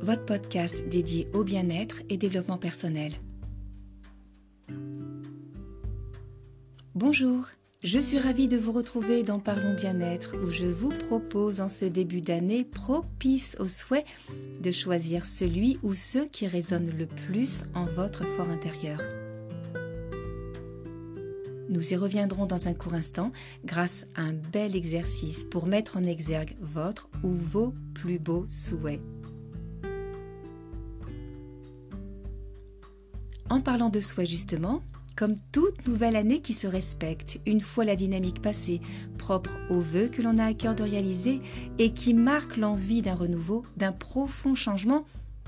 votre podcast dédié au bien-être et développement personnel. Bonjour, je suis ravie de vous retrouver dans Parlons bien-être où je vous propose en ce début d'année propice au souhait de choisir celui ou ceux qui résonnent le plus en votre fort intérieur. Nous y reviendrons dans un court instant grâce à un bel exercice pour mettre en exergue votre ou vos plus beaux souhaits. En parlant de soi justement, comme toute nouvelle année qui se respecte, une fois la dynamique passée, propre aux vœux que l'on a à cœur de réaliser et qui marque l'envie d'un renouveau, d'un profond changement,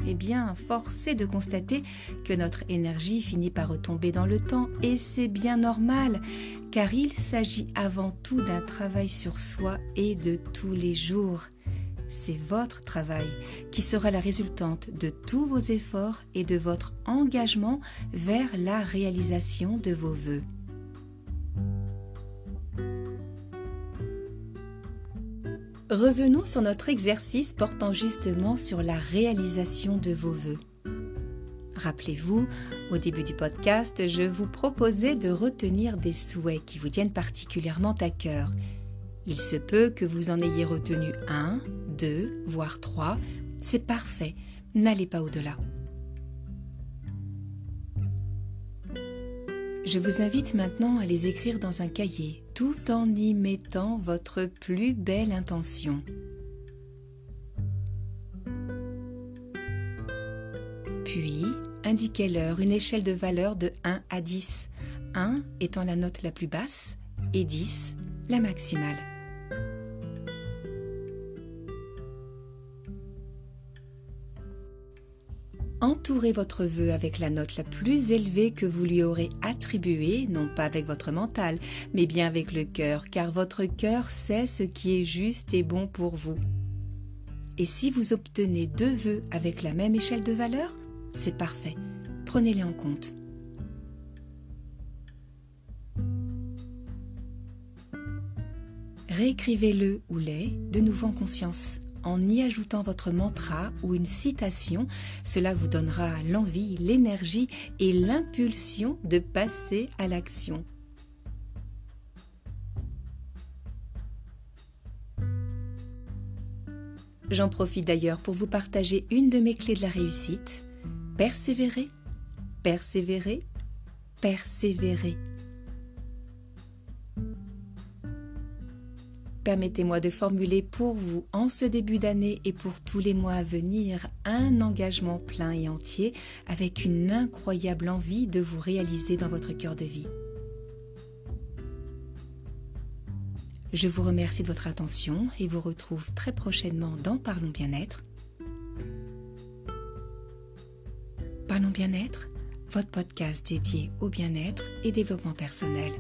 eh bien, force est de constater que notre énergie finit par retomber dans le temps et c'est bien normal, car il s'agit avant tout d'un travail sur soi et de tous les jours. C'est votre travail qui sera la résultante de tous vos efforts et de votre engagement vers la réalisation de vos voeux. Revenons sur notre exercice portant justement sur la réalisation de vos voeux. Rappelez-vous, au début du podcast, je vous proposais de retenir des souhaits qui vous tiennent particulièrement à cœur. Il se peut que vous en ayez retenu un, deux, voire trois. C'est parfait, n'allez pas au-delà. Je vous invite maintenant à les écrire dans un cahier, tout en y mettant votre plus belle intention. Puis, indiquez-leur une échelle de valeur de 1 à 10, 1 étant la note la plus basse et 10 la maximale. Entourez votre vœu avec la note la plus élevée que vous lui aurez attribuée, non pas avec votre mental, mais bien avec le cœur, car votre cœur sait ce qui est juste et bon pour vous. Et si vous obtenez deux vœux avec la même échelle de valeur, c'est parfait. Prenez-les en compte. Réécrivez-le ou les de nouveau en conscience en y ajoutant votre mantra ou une citation. Cela vous donnera l'envie, l'énergie et l'impulsion de passer à l'action. J'en profite d'ailleurs pour vous partager une de mes clés de la réussite. Persévérer, persévérer, persévérer. Permettez-moi de formuler pour vous en ce début d'année et pour tous les mois à venir un engagement plein et entier avec une incroyable envie de vous réaliser dans votre cœur de vie. Je vous remercie de votre attention et vous retrouve très prochainement dans Parlons bien-être. Parlons bien-être, votre podcast dédié au bien-être et développement personnel.